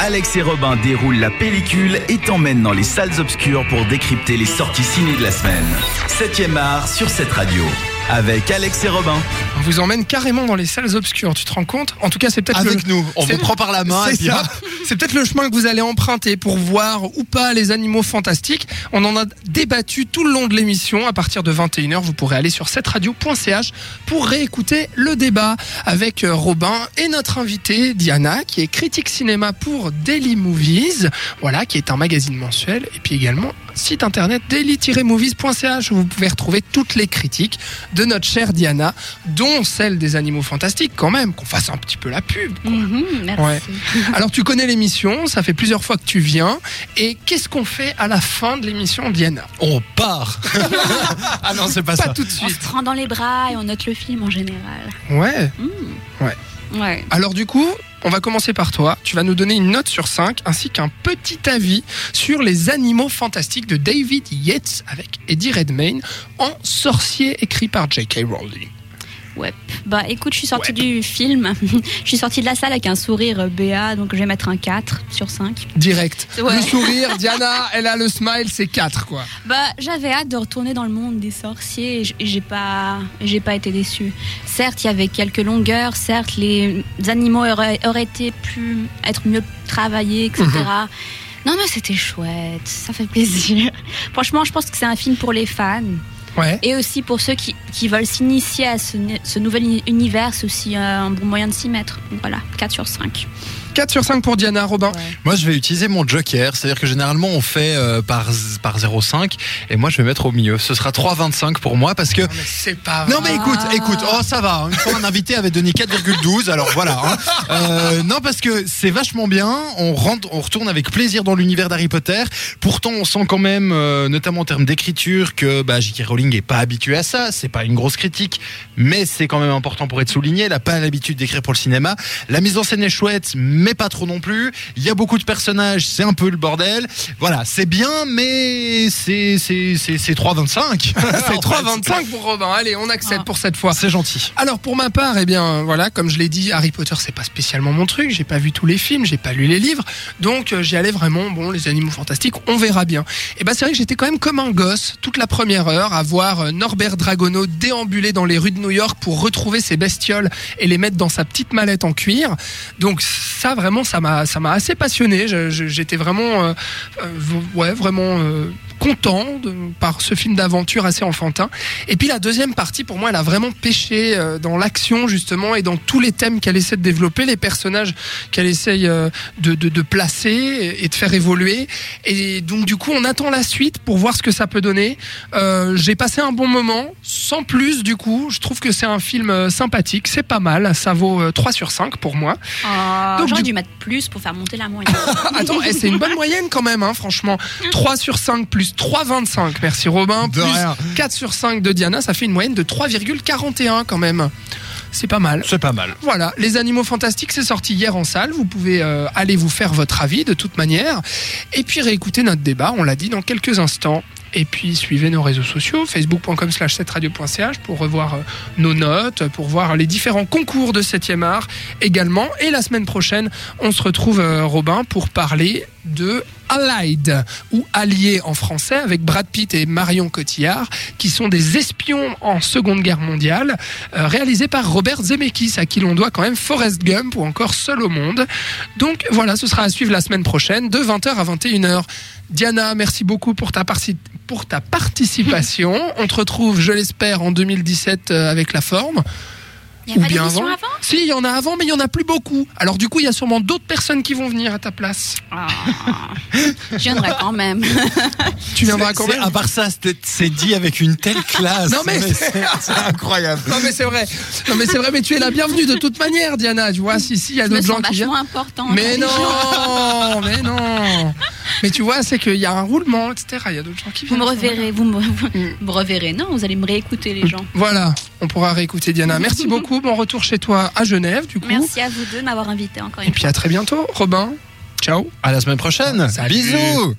Alex et Robin déroulent la pellicule et t'emmènent dans les salles obscures pour décrypter les sorties ciné de la semaine. 7ème art sur cette radio. Avec Alex et Robin. On vous emmène carrément dans les salles obscures, tu te rends compte? En tout cas, c'est peut-être Avec le... nous, on vous prend par la main C'est ça. C'est peut-être le chemin que vous allez emprunter pour voir ou pas les animaux fantastiques. On en a débattu tout le long de l'émission. À partir de 21h, vous pourrez aller sur cetteradio.ch pour réécouter le débat avec euh, Robin et notre invitée Diana, qui est critique cinéma pour Daily Movies, voilà, qui est un magazine mensuel, et puis également site internet daily-movies.ch où vous pouvez retrouver toutes les critiques de notre chère Diana, dont celle des animaux fantastiques quand même, qu'on fasse un petit peu la pub. quoi. Mhm, merci. Ouais. Alors tu connais l'émission, ça fait plusieurs fois que tu viens. Et qu'est-ce qu'on fait à la fin de l'émission, Diana? On part. ah non, c'est pas, Pas ça. tout de On suite. se prend dans les bras et on note le film en général. Ouais. Ouais. Alors du coup, on va commencer par toi. Tu vas nous donner une note sur 5 ainsi qu'un petit avis sur les animaux fantastiques de David Yates avec Eddie Redmayne en sorcier écrit par J.K. Rowling. Ouais. Bah écoute, je suis sortie Ouais. du film. je suis sortie de la salle avec un sourire euh, BA, donc je vais mettre un 4 sur 5. Direct. Ouais. Le sourire, Diana, elle a le smile, c'est 4 quoi. Bah j'avais hâte de retourner dans le monde des sorciers et j'ai pas, j'ai pas été déçue. Certes, il y avait quelques longueurs. Certes, les animaux auraient, auraient été plus, être mieux travaillés, etc. Mhm. Non mais c'était chouette, ça fait plaisir. Franchement, je pense que c'est un film pour les fans. Et aussi pour ceux qui, veulent s'initier à ce, ce nouvel uni- univers, c'est aussi euh, un bon moyen de s'y mettre. Voilà, 4 sur 5. 4 sur 5 pour Diana, Robin. Moi, je vais utiliser mon joker. C'est-à-dire que généralement, on fait euh, par, par 0,5. Et moi, je vais mettre au milieu. Ce sera 3,25 pour moi parce que. Non, mais c'est pas Non mais écoute, écoute, oh ça va. hein. Une fois un invité avait donné 4,12, alors voilà. hein. Euh, non parce que c'est vachement bien. On rentre, on retourne avec plaisir dans l'univers d'Harry Potter. Pourtant, on sent quand même, euh, notamment en termes d'écriture, que bah, J.K. Rowling est pas habitué à ça. C'est pas une grosse critique, mais c'est quand même important pour être souligné. Elle a pas l'habitude d'écrire pour le cinéma. La mise en scène est chouette, mais pas trop non plus. Il y a beaucoup de personnages, c'est un peu le bordel. Voilà, c'est bien, mais c'est c'est c'est c'est 3,25. C'est En fait. 3,25 pour Robin. Allez, on accepte Ah. pour cette fois. C'est gentil. Alors pour ma part, eh bien voilà, comme je l'ai dit, Harry Potter c'est pas spécialement mon truc. J'ai pas vu tous les films, j'ai pas lu les livres, donc euh, j'y allais vraiment. Bon, les animaux fantastiques, on verra bien. Et ben c'est vrai que j'étais quand même comme un gosse toute la première heure à voir euh, Norbert Dragono déambuler dans les rues de New York pour retrouver ses bestioles et les mettre dans sa petite mallette en cuir. Donc ça vraiment, ça m'a ça m'a assez passionné. J'étais vraiment euh, euh, ouais vraiment. Content de- par ce film d'aventure assez enfantin. Et puis la deuxième partie, pour moi, elle a vraiment pêché euh, dans l'action justement et dans tous les thèmes qu'elle essaie de développer, les personnages qu'elle essaye euh, de, de, de placer et de faire évoluer. Et donc du coup, on attend la suite pour voir ce que ça peut donner. Euh, J'ai passé un bon moment, sans plus du coup. Je trouve que c'est un film sympathique, c'est pas mal. Ça vaut euh, 3 sur 5 pour moi. Donc, J'aurais du- dû mettre plus pour faire monter la moyenne. Attends, eh, c'est une bonne moyenne quand même, hein, franchement. 3 sur 5 plus 3,25. Merci Robin. De Plus rien. 4 sur 5 de Diana, ça fait une moyenne de 3,41 quand même. C'est pas mal. C'est pas mal. Voilà, Les Animaux Fantastiques, c'est sorti hier en salle. Vous pouvez euh, aller vous faire votre avis de toute manière. Et puis réécouter notre débat, on l'a dit, dans quelques instants. Et puis suivez nos réseaux sociaux, facebook.com slash 7radio.ch pour revoir euh, nos notes, pour voir les différents concours de 7e art également. Et la semaine prochaine, on se retrouve, euh, Robin, pour parler de Allied, ou Alliés en français, avec Brad Pitt et Marion Cotillard, qui sont des espions en Seconde Guerre mondiale, euh, réalisés par Robert Zemeckis, à qui l'on doit quand même Forrest Gump ou encore Seul au monde. Donc voilà, ce sera à suivre la semaine prochaine, de 20h à 21h. Diana, merci beaucoup pour ta, parci- pour ta participation. On te retrouve, je l'espère, en 2017 euh, avec la forme. Il Ou a pas bien avant. avant? Si, il y en a avant, mais il y en a plus beaucoup. Alors du coup, il y a sûrement d'autres personnes qui vont venir à ta place. Ah, Je viendrai quand même. Tu viendras quand même. À part ça, c'est dit avec une telle classe. Non, mais c'est- incroyable. Non mais c'est vrai. Non mais c'est vrai, mais tu es la bienvenue de toute manière, Diana. Tu vois, si si, il y a d'autres gens qui viennent. vachement important. Mais non, mais non. Mais tu vois, c'est qu'il y a un roulement, etc. Il y a d'autres gens qui Vous me reverrez, vous me, reverrez. Non, vous allez me réécouter les gens. Voilà, on pourra réécouter Diana. Merci beaucoup. Bon retour chez toi à Genève, du coup. Merci à vous deux de m'avoir invité encore Et une puis fois. à très bientôt, Robin. Ciao. À la semaine prochaine. Salut. Bisous.